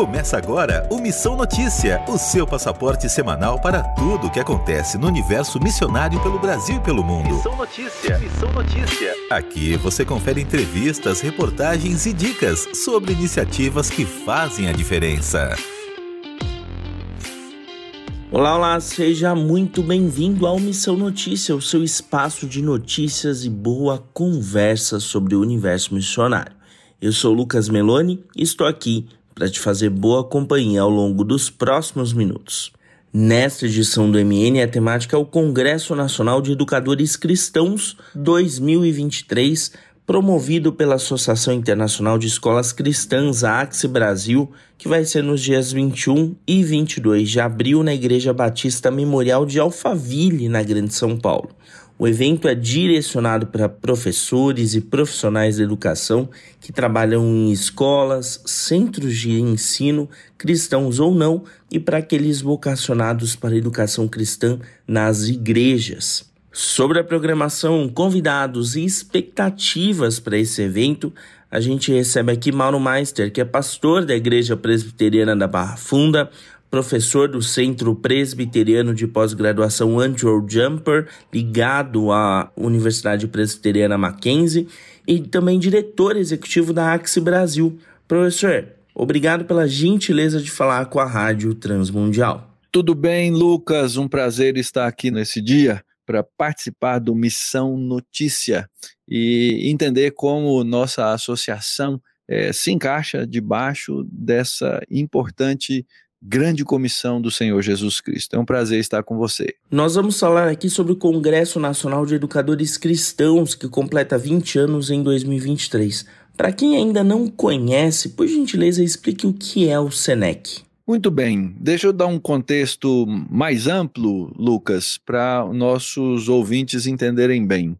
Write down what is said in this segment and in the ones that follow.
Começa agora o Missão Notícia, o seu passaporte semanal para tudo o que acontece no universo missionário pelo Brasil e pelo mundo. Missão Notícia, Missão Notícia. Aqui você confere entrevistas, reportagens e dicas sobre iniciativas que fazem a diferença. Olá, olá, seja muito bem-vindo ao Missão Notícia, o seu espaço de notícias e boa conversa sobre o universo missionário. Eu sou Lucas Meloni e estou aqui para te fazer boa companhia ao longo dos próximos minutos. Nesta edição do MN, a temática é o Congresso Nacional de Educadores Cristãos 2023, promovido pela Associação Internacional de Escolas Cristãs, AXE Brasil, que vai ser nos dias 21 e 22 de abril na Igreja Batista Memorial de Alphaville, na Grande São Paulo. O evento é direcionado para professores e profissionais da educação que trabalham em escolas, centros de ensino, cristãos ou não, e para aqueles vocacionados para a educação cristã nas igrejas. Sobre a programação, convidados e expectativas para esse evento, a gente recebe aqui Mauro Meister, que é pastor da Igreja Presbiteriana da Barra Funda, professor do Centro Presbiteriano de Pós-Graduação Andrew Jumper, ligado à Universidade Presbiteriana Mackenzie, e também diretor executivo da Axe Brasil. Professor, obrigado pela gentileza de falar com a Rádio Transmundial. Tudo bem, Lucas? Um prazer estar aqui nesse dia para participar do Missão Notícia e entender como nossa associação é, se encaixa debaixo dessa importante grande comissão do Senhor Jesus Cristo. É um prazer estar com você. Nós vamos falar aqui sobre o Congresso Nacional de Educadores Cristãos, que completa 20 anos em 2023. Para quem ainda não conhece, por gentileza, explique o que é o SENEC. Muito bem, deixa eu dar um contexto mais amplo, Lucas, para nossos ouvintes entenderem bem.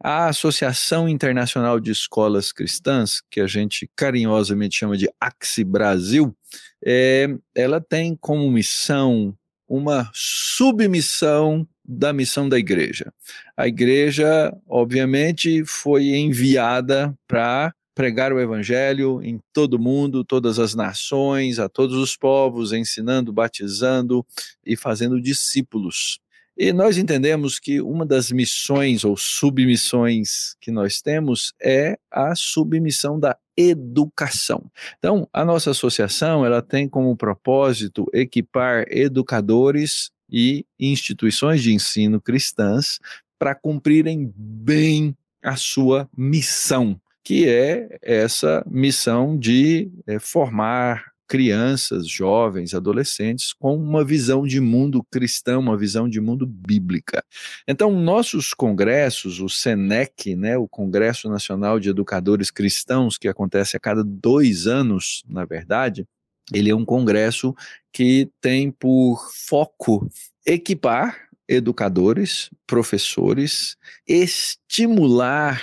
A Associação Internacional de Escolas Cristãs, que a gente carinhosamente chama de AXI Brasil, é, ela tem como missão uma submissão da missão da igreja. A igreja, obviamente, foi enviada para pregar o evangelho em todo mundo, todas as nações, a todos os povos, ensinando, batizando e fazendo discípulos. E nós entendemos que uma das missões ou submissões que nós temos é a submissão da educação. Então, a nossa associação, ela tem como propósito equipar educadores e instituições de ensino cristãs para cumprirem bem a sua missão, que é essa missão de é, formar crianças, jovens, adolescentes com uma visão de mundo cristão, uma visão de mundo bíblica. Então, nossos congressos, o SENEC, né, o Congresso Nacional de Educadores Cristãos, que acontece a cada dois anos, na verdade, ele é um congresso que tem por foco equipar educadores, professores, estimular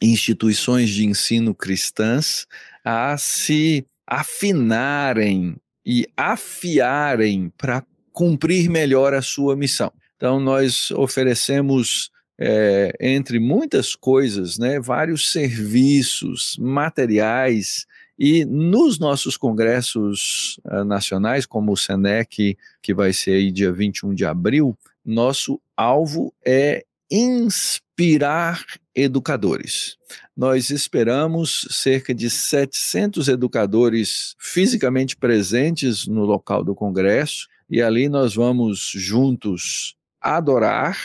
instituições de ensino cristãs a se afinarem e afiarem para cumprir melhor a sua missão. Então, nós oferecemos, é, entre muitas coisas, né, vários serviços, materiais, e nos nossos congressos uh, nacionais, como o SENEC, que vai ser aí dia 21 de abril, nosso alvo é inspirar educadores. Nós esperamos cerca de 700 educadores fisicamente presentes no local do congresso e ali nós vamos juntos adorar,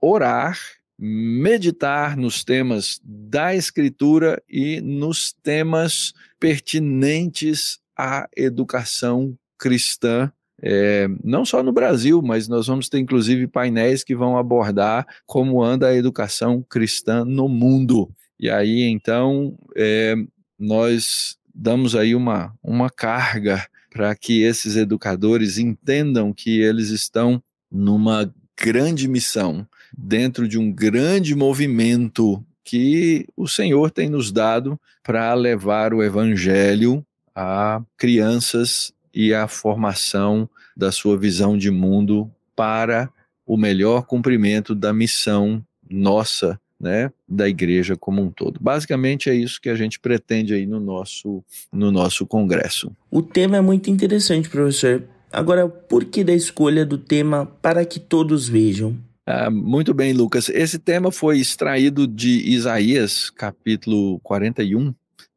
orar, meditar nos temas da escritura e nos temas pertinentes à educação cristã é, não só no Brasil, mas nós vamos ter inclusive painéis que vão abordar como anda a educação cristã no mundo. E aí, então, é, nós damos aí uma, uma carga para que esses educadores entendam que eles estão numa grande missão, dentro de um grande movimento que o Senhor tem nos dado para levar o evangelho a crianças e a formação da sua visão de mundo para o melhor cumprimento da missão nossa né, da igreja como um todo. Basicamente é isso que a gente pretende aí no nosso, no nosso congresso. O tema é muito interessante, professor. Agora, por que da escolha do tema para que todos vejam? Ah, muito bem, Lucas. Esse tema foi extraído de Isaías, capítulo 41,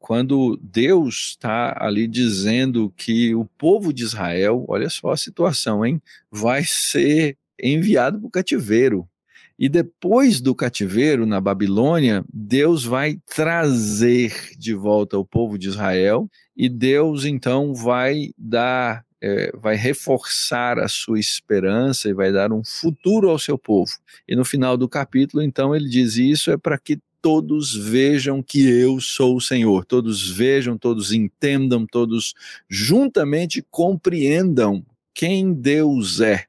quando Deus está ali dizendo que o povo de Israel, olha só a situação, hein? Vai ser enviado para o cativeiro. E depois do cativeiro na Babilônia, Deus vai trazer de volta o povo de Israel e Deus então vai dar, é, vai reforçar a sua esperança e vai dar um futuro ao seu povo. E no final do capítulo, então, ele diz: Isso é para que todos vejam que eu sou o Senhor, todos vejam, todos entendam, todos juntamente compreendam quem Deus é.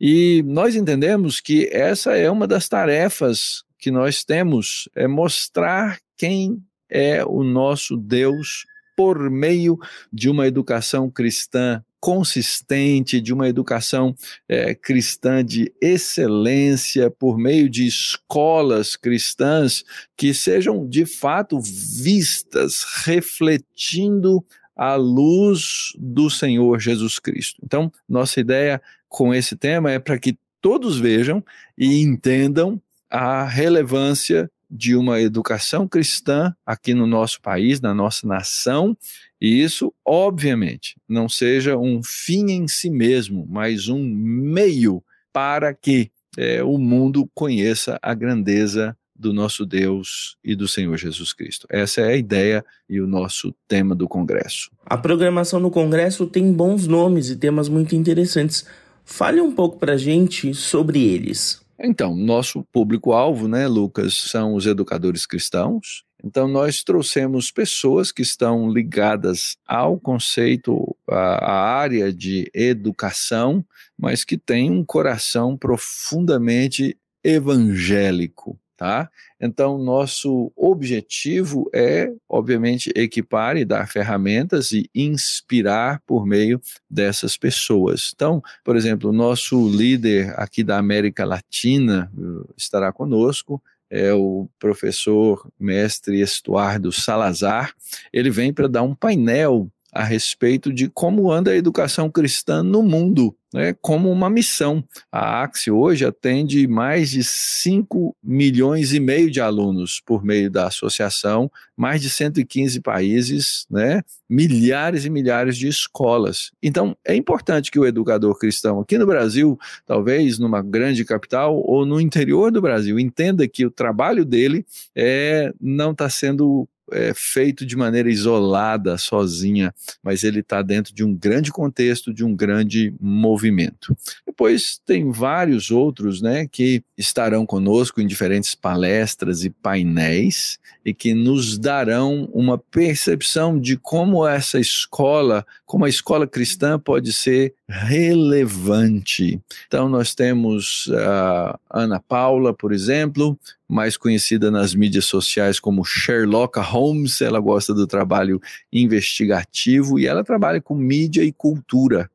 E nós entendemos que essa é uma das tarefas que nós temos, é mostrar quem é o nosso Deus por meio de uma educação cristã consistente, de uma educação é, cristã de excelência, por meio de escolas cristãs que sejam de fato vistas, refletindo a luz do Senhor Jesus Cristo. Então, nossa ideia com esse tema é para que todos vejam e entendam a relevância de uma educação cristã aqui no nosso país, na nossa nação, e isso, obviamente, não seja um fim em si mesmo, mas um meio para que é, o mundo conheça a grandeza do nosso Deus e do Senhor Jesus Cristo. Essa é a ideia e o nosso tema do Congresso. A programação do Congresso tem bons nomes e temas muito interessantes. Fale um pouco para gente sobre eles. Então, nosso público-alvo, né, Lucas, são os educadores cristãos. Então, nós trouxemos pessoas que estão ligadas ao conceito, à área de educação, mas que têm um coração profundamente evangélico tá? Então, nosso objetivo é, obviamente, equipar e dar ferramentas e inspirar por meio dessas pessoas. Então, por exemplo, o nosso líder aqui da América Latina uh, estará conosco, é o professor mestre Estuardo Salazar. Ele vem para dar um painel a respeito de como anda a educação cristã no mundo, né, como uma missão. A Axie hoje atende mais de 5 milhões e meio de alunos por meio da associação, mais de 115 países, né, milhares e milhares de escolas. Então, é importante que o educador cristão aqui no Brasil, talvez numa grande capital ou no interior do Brasil, entenda que o trabalho dele é, não está sendo é, feito de maneira isolada, sozinha, mas ele está dentro de um grande contexto, de um grande movimento. Depois tem vários outros né, que estarão conosco em diferentes palestras e painéis e que nos darão uma percepção de como essa escola, como a escola cristã pode ser relevante. Então, nós temos a Ana Paula, por exemplo, mais conhecida nas mídias sociais como Sherlock Holmes. Ela gosta do trabalho investigativo e ela trabalha com mídia e cultura.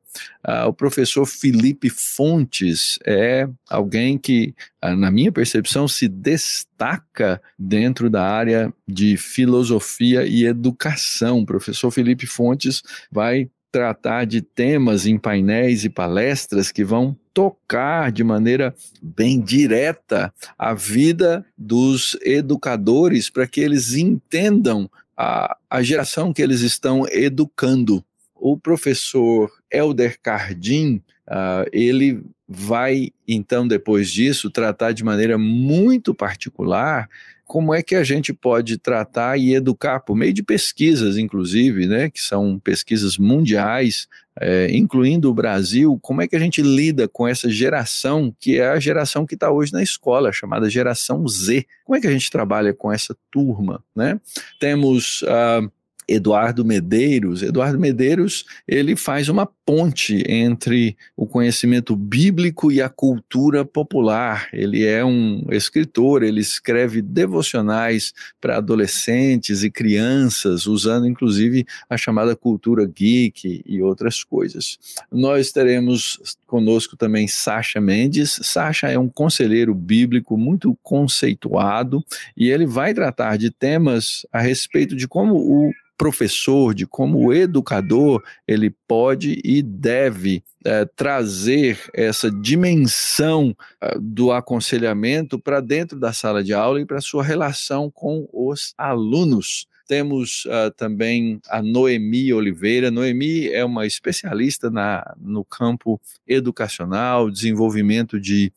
Uh, o professor Felipe Fontes é alguém que, uh, na minha percepção, se destaca dentro da área de filosofia e educação. O professor Felipe Fontes vai tratar de temas em painéis e palestras que vão tocar de maneira bem direta a vida dos educadores para que eles entendam a, a geração que eles estão educando. O professor Elder Cardim, uh, ele vai, então, depois disso, tratar de maneira muito particular como é que a gente pode tratar e educar por meio de pesquisas, inclusive, né, que são pesquisas mundiais, é, incluindo o Brasil, como é que a gente lida com essa geração que é a geração que está hoje na escola, chamada geração Z? Como é que a gente trabalha com essa turma, né? Temos uh, Eduardo Medeiros. Eduardo Medeiros, ele faz uma ponte entre o conhecimento bíblico e a cultura popular. Ele é um escritor, ele escreve devocionais para adolescentes e crianças, usando inclusive a chamada cultura geek e outras coisas. Nós teremos conosco também Sacha Mendes. Sacha é um conselheiro bíblico muito conceituado e ele vai tratar de temas a respeito de como o professor, de como o educador ele pode e deve é, trazer essa dimensão uh, do aconselhamento para dentro da sala de aula e para sua relação com os alunos. Temos uh, também a Noemi Oliveira. Noemi é uma especialista na, no campo educacional, desenvolvimento de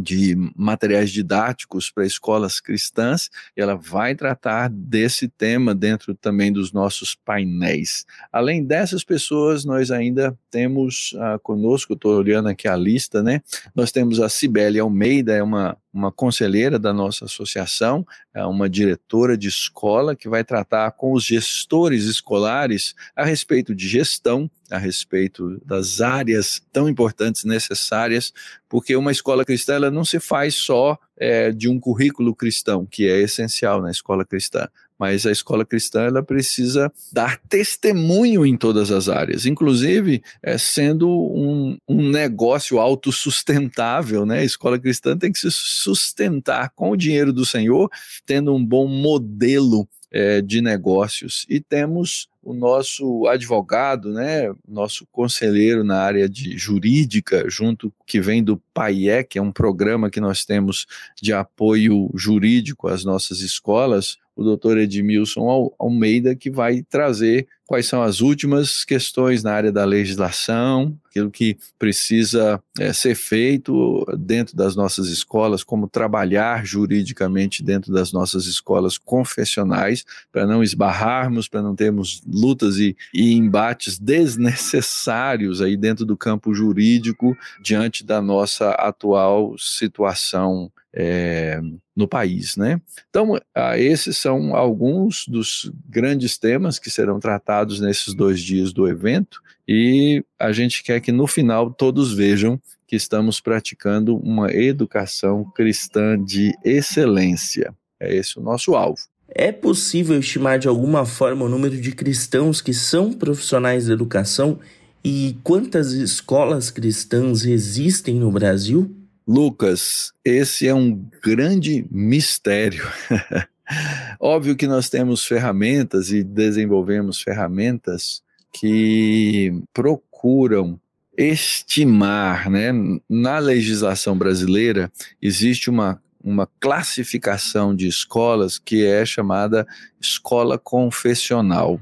de materiais didáticos para escolas cristãs, e ela vai tratar desse tema dentro também dos nossos painéis. Além dessas pessoas, nós ainda temos uh, conosco, estou olhando aqui a lista, né? Nós temos a Cibele Almeida, é uma uma conselheira da nossa associação, é uma diretora de escola que vai tratar com os gestores escolares a respeito de gestão, a respeito das áreas tão importantes necessárias, porque uma escola cristã ela não se faz só é, de um currículo cristão, que é essencial na escola cristã, mas a escola cristã ela precisa dar testemunho em todas as áreas, inclusive é, sendo um, um negócio autossustentável, né? A escola cristã tem que se sustentar com o dinheiro do Senhor, tendo um bom modelo é, de negócios. E temos o nosso advogado, né, nosso conselheiro na área de jurídica, junto que vem do PAIE, que é um programa que nós temos de apoio jurídico às nossas escolas, o doutor Edmilson Almeida, que vai trazer quais são as últimas questões na área da legislação, aquilo que precisa é, ser feito dentro das nossas escolas, como trabalhar juridicamente dentro das nossas escolas confessionais, para não esbarrarmos, para não termos lutas e, e embates desnecessários aí dentro do campo jurídico diante da nossa atual situação é, no país, né? Então, ah, esses são alguns dos grandes temas que serão tratados nesses dois dias do evento e a gente quer que no final todos vejam que estamos praticando uma educação cristã de excelência. É esse o nosso alvo. É possível estimar de alguma forma o número de cristãos que são profissionais da educação e quantas escolas cristãs existem no Brasil? Lucas, esse é um grande mistério. Óbvio que nós temos ferramentas e desenvolvemos ferramentas que procuram estimar, né? Na legislação brasileira existe uma, uma classificação de escolas que é chamada escola confessional.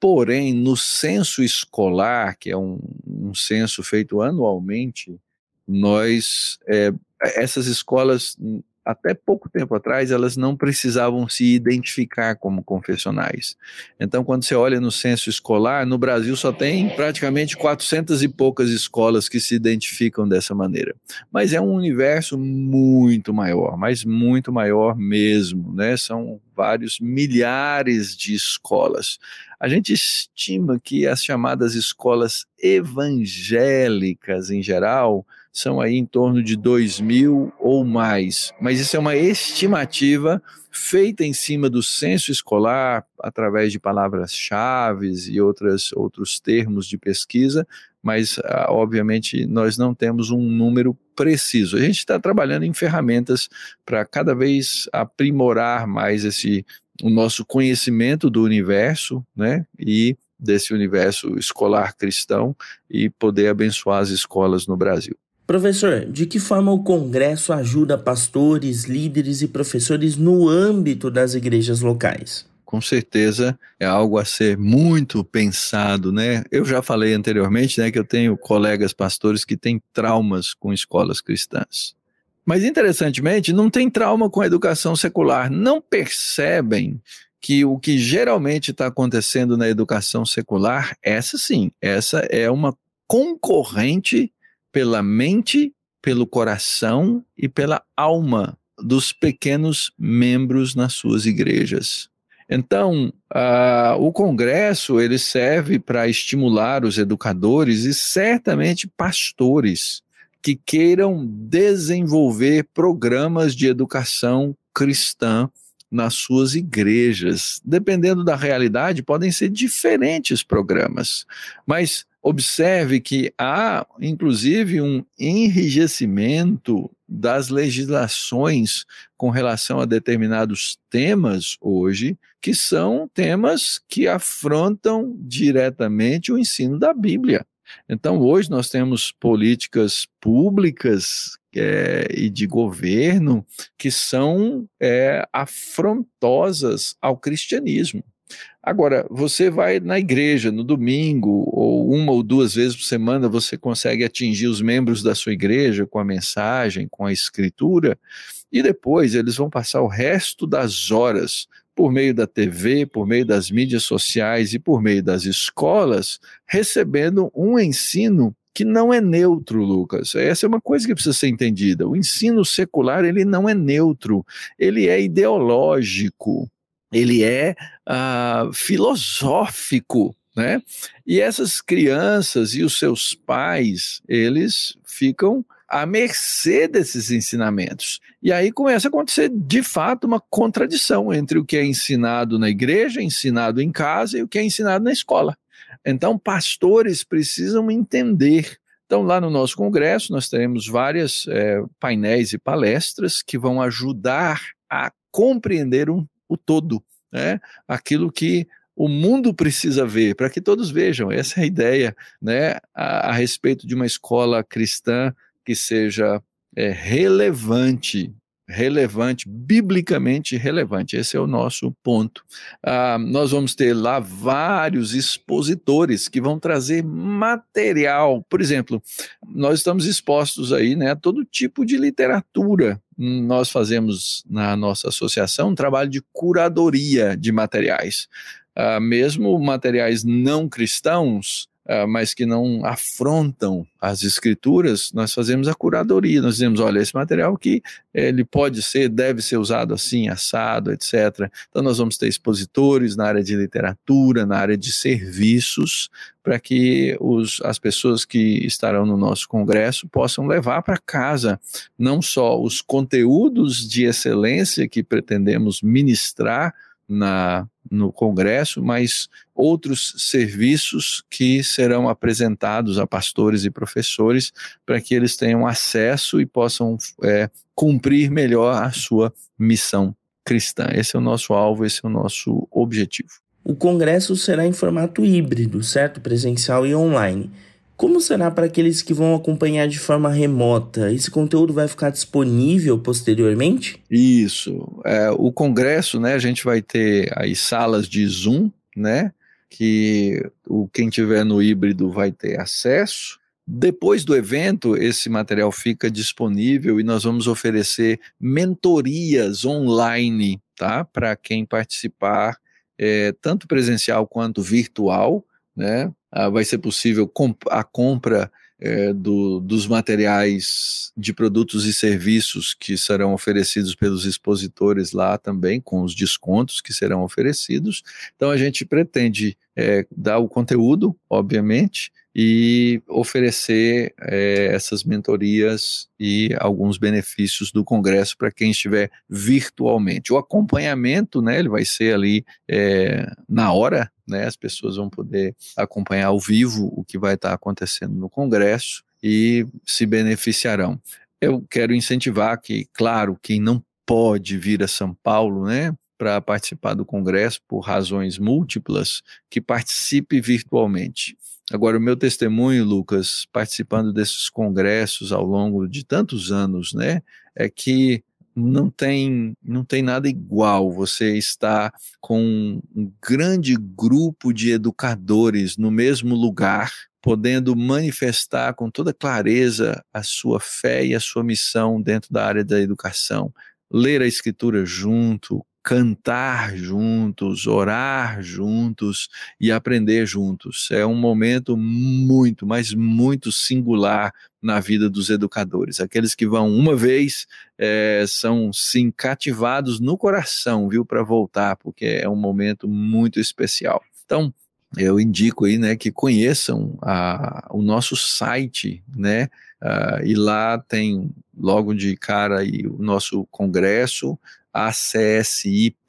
Porém, no censo escolar, que é um, um censo feito anualmente, nós, é, essas escolas, até pouco tempo atrás, elas não precisavam se identificar como confessionais. Então, quando você olha no censo escolar, no Brasil só tem praticamente 400 e poucas escolas que se identificam dessa maneira. Mas é um universo muito maior, mas muito maior mesmo, né? São vários milhares de escolas. A gente estima que as chamadas escolas evangélicas em geral são aí em torno de 2 mil ou mais. Mas isso é uma estimativa feita em cima do censo escolar, através de palavras-chave e outras, outros termos de pesquisa, mas ah, obviamente nós não temos um número preciso. A gente está trabalhando em ferramentas para cada vez aprimorar mais esse o nosso conhecimento do universo, né? E desse universo escolar cristão e poder abençoar as escolas no Brasil. Professor, de que forma o Congresso ajuda pastores, líderes e professores no âmbito das igrejas locais? Com certeza é algo a ser muito pensado, né? Eu já falei anteriormente, né, que eu tenho colegas pastores que têm traumas com escolas cristãs. Mas interessantemente, não tem trauma com a educação secular, não percebem que o que geralmente está acontecendo na educação secular, essa sim, essa é uma concorrente pela mente, pelo coração e pela alma dos pequenos membros nas suas igrejas. Então, uh, o Congresso ele serve para estimular os educadores e certamente pastores que queiram desenvolver programas de educação cristã nas suas igrejas. Dependendo da realidade, podem ser diferentes programas, mas observe que há, inclusive, um enrijecimento das legislações com relação a determinados temas hoje, que são temas que afrontam diretamente o ensino da Bíblia. Então, hoje nós temos políticas públicas é, e de governo que são é, afrontosas ao cristianismo. Agora, você vai na igreja no domingo, ou uma ou duas vezes por semana, você consegue atingir os membros da sua igreja com a mensagem, com a escritura, e depois eles vão passar o resto das horas por meio da TV, por meio das mídias sociais e por meio das escolas, recebendo um ensino que não é neutro, Lucas. Essa é uma coisa que precisa ser entendida. O ensino secular, ele não é neutro, ele é ideológico, ele é uh, filosófico, né? E essas crianças e os seus pais, eles ficam à mercê desses ensinamentos. E aí começa a acontecer, de fato, uma contradição entre o que é ensinado na igreja, ensinado em casa e o que é ensinado na escola. Então, pastores precisam entender. Então, lá no nosso congresso, nós teremos várias é, painéis e palestras que vão ajudar a compreender um, o todo, né? aquilo que o mundo precisa ver, para que todos vejam. Essa é a ideia né? a, a respeito de uma escola cristã que seja é, relevante relevante, biblicamente relevante. Esse é o nosso ponto. Ah, nós vamos ter lá vários expositores que vão trazer material. Por exemplo, nós estamos expostos aí né, a todo tipo de literatura. Nós fazemos na nossa associação um trabalho de curadoria de materiais. Ah, mesmo materiais não cristãos, mas que não afrontam as escrituras, nós fazemos a curadoria, nós dizemos, olha, esse material aqui, ele pode ser, deve ser usado assim, assado, etc. Então nós vamos ter expositores na área de literatura, na área de serviços, para que os, as pessoas que estarão no nosso congresso possam levar para casa não só os conteúdos de excelência que pretendemos ministrar, na, no Congresso, mas outros serviços que serão apresentados a pastores e professores para que eles tenham acesso e possam é, cumprir melhor a sua missão cristã. Esse é o nosso alvo, esse é o nosso objetivo. O congresso será em formato híbrido, certo? Presencial e online. Como será para aqueles que vão acompanhar de forma remota? Esse conteúdo vai ficar disponível posteriormente? Isso. É, o congresso, né? A gente vai ter aí salas de Zoom, né? Que o quem tiver no híbrido vai ter acesso. Depois do evento, esse material fica disponível e nós vamos oferecer mentorias online, tá? Para quem participar, é, tanto presencial quanto virtual, né? Ah, vai ser possível comp a compra é, do, dos materiais de produtos e serviços que serão oferecidos pelos expositores lá também, com os descontos que serão oferecidos. Então, a gente pretende é, dar o conteúdo, obviamente, e oferecer é, essas mentorias e alguns benefícios do Congresso para quem estiver virtualmente. O acompanhamento, né, ele vai ser ali é, na hora, né, as pessoas vão poder acompanhar ao vivo o que vai estar acontecendo no Congresso e se beneficiarão. Eu quero incentivar que, claro, quem não pode vir a São Paulo, né, para participar do Congresso por razões múltiplas, que participe virtualmente. Agora, o meu testemunho, Lucas, participando desses congressos ao longo de tantos anos, né, é que não tem, não tem nada igual você estar com um grande grupo de educadores no mesmo lugar, podendo manifestar com toda clareza a sua fé e a sua missão dentro da área da educação, ler a escritura junto, cantar juntos, orar juntos e aprender juntos. É um momento muito, mas muito singular na vida dos educadores. Aqueles que vão uma vez é, são sim cativados no coração, viu, para voltar, porque é um momento muito especial. Então, eu indico aí, né, que conheçam a, o nosso site, né, uh, e lá tem logo de cara aí o nosso congresso, acsi.com.br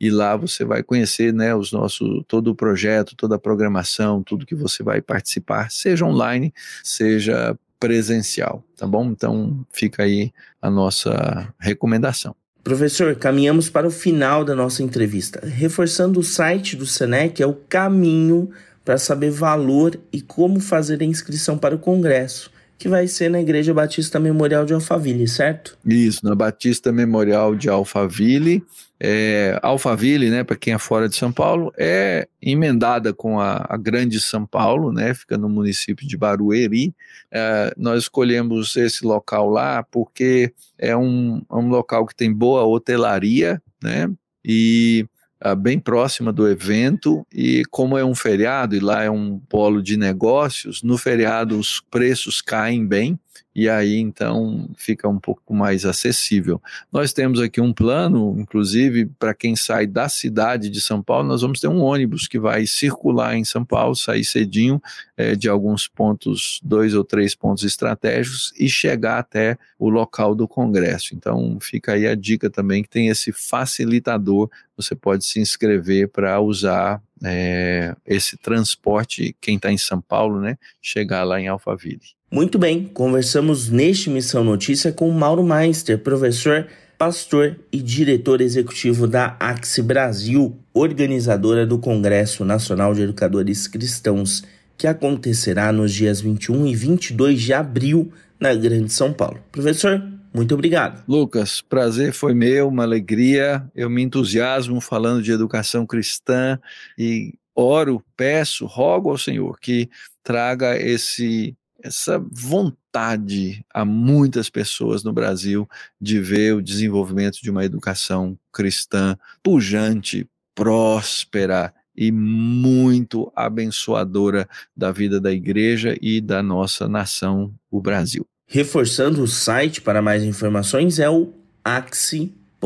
e lá você vai conhecer né, os nossos, todo o projeto, toda a programação, tudo que você vai participar, seja online, seja presencial, tá bom? Então fica aí a nossa recomendação. Professor, caminhamos para o final da nossa entrevista. Reforçando o site do Senec é o caminho para saber valor e como fazer a inscrição para o congresso que vai ser na Igreja Batista Memorial de Alphaville, certo? Isso, na Batista Memorial de Alphaville. É, Alphaville, né, para quem é fora de São Paulo, é emendada com a, a, Grande São Paulo, né, fica no município de Barueri. É, nós escolhemos esse local lá porque é um, é um local que tem boa hotelaria, né, e uh, bem próxima do evento e como é um feriado e lá é um polo de negócios, no feriado os preços caem bem e aí então fica um pouco mais acessível. Nós temos aqui um plano, inclusive, para quem sai da cidade de São Paulo, nós vamos ter um ônibus que vai circular em São Paulo, sair cedinho é, de alguns pontos, dois ou três pontos estratégicos e chegar até o local do congresso. Então fica aí a dica também que tem esse facilitador, você pode se inscrever para usar é, esse transporte, quem está em São Paulo, né, chegar lá em Alphaville. Muito bem, conversamos neste Missão Notícia com Mauro Meister, professor, pastor e diretor executivo da Axi Brasil, organizadora do Congresso Nacional de Educadores Cristãos, que acontecerá nos dias 21 e 22 de abril na Grande São Paulo. Professor, muito obrigado. Lucas, prazer foi meu, uma alegria. Eu me entusiasmo falando de educação cristã e oro, peço, rogo ao Senhor que traga esse essa vontade a muitas pessoas no Brasil de ver o desenvolvimento de uma educação cristã pujante, próspera e muito abençoadora da vida da igreja e da nossa nação, o Brasil. Reforçando o site para mais informações é o axi.com.br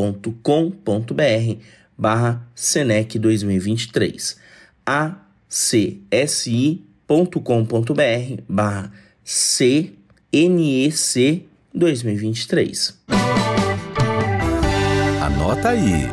barra Senec 2023 acsi.com.br barra CNEC 2023. Anota aí.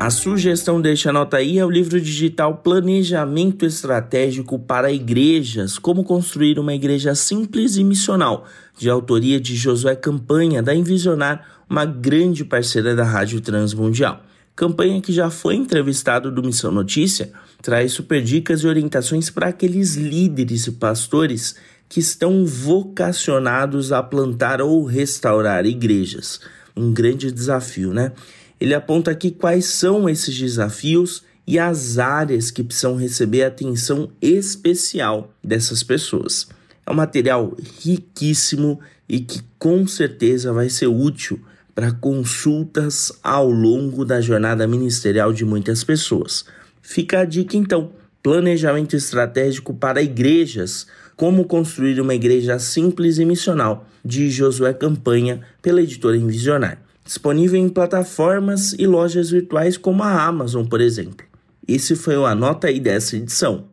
A sugestão deste Anota aí é o livro digital Planejamento Estratégico para Igrejas: Como Construir uma Igreja Simples e Missional, de autoria de Josué Campanha, da Envisionar, uma grande parceira da Rádio Transmundial. Campanha que já foi entrevistado do Missão Notícia, traz super dicas e orientações para aqueles líderes e pastores que estão vocacionados a plantar ou restaurar igrejas. Um grande desafio, né? Ele aponta aqui quais são esses desafios e as áreas que precisam receber atenção especial dessas pessoas. É um material riquíssimo e que com certeza vai ser útil para consultas ao longo da jornada ministerial de muitas pessoas. Fica a dica então: planejamento estratégico para igrejas como Construir uma Igreja Simples e Missional, de Josué Campanha, pela editora Envisionar. Disponível em plataformas e lojas virtuais como a Amazon, por exemplo. Esse foi o Anota aí dessa edição.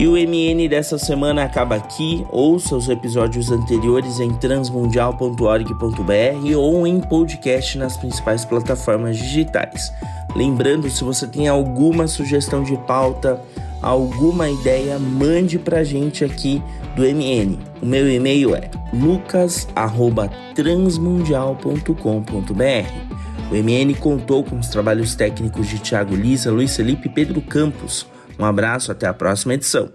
E o MN dessa semana acaba aqui. Ouça os episódios anteriores em transmundial.org.br ou em podcast nas principais plataformas digitais. Lembrando, se você tem alguma sugestão de pauta, alguma ideia, mande pra gente aqui do MN. O meu e-mail é lucas@transmundial.com.br. O MN contou com os trabalhos técnicos de Thiago Lisa, Luiz Felipe e Pedro Campos. Um abraço, até a próxima edição.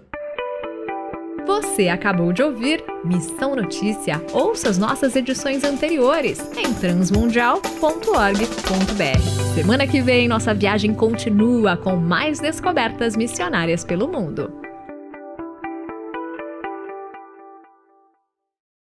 Você acabou de ouvir Missão Notícia. Ouça as nossas edições anteriores em transmundial.org.br. Semana que vem, nossa viagem continua com mais descobertas missionárias pelo mundo.